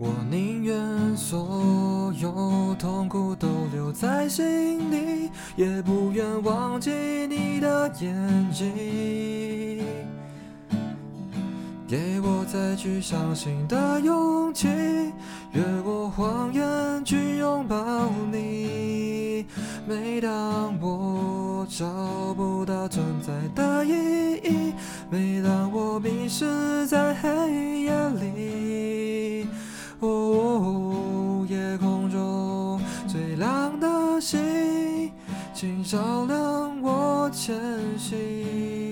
我宁愿所有痛苦都留在心里，也不愿忘记你的眼睛。给我再去相信的勇气，越过谎言去拥抱你。每当我找不到存在的意义，每当我迷失在黑夜请照亮我前行。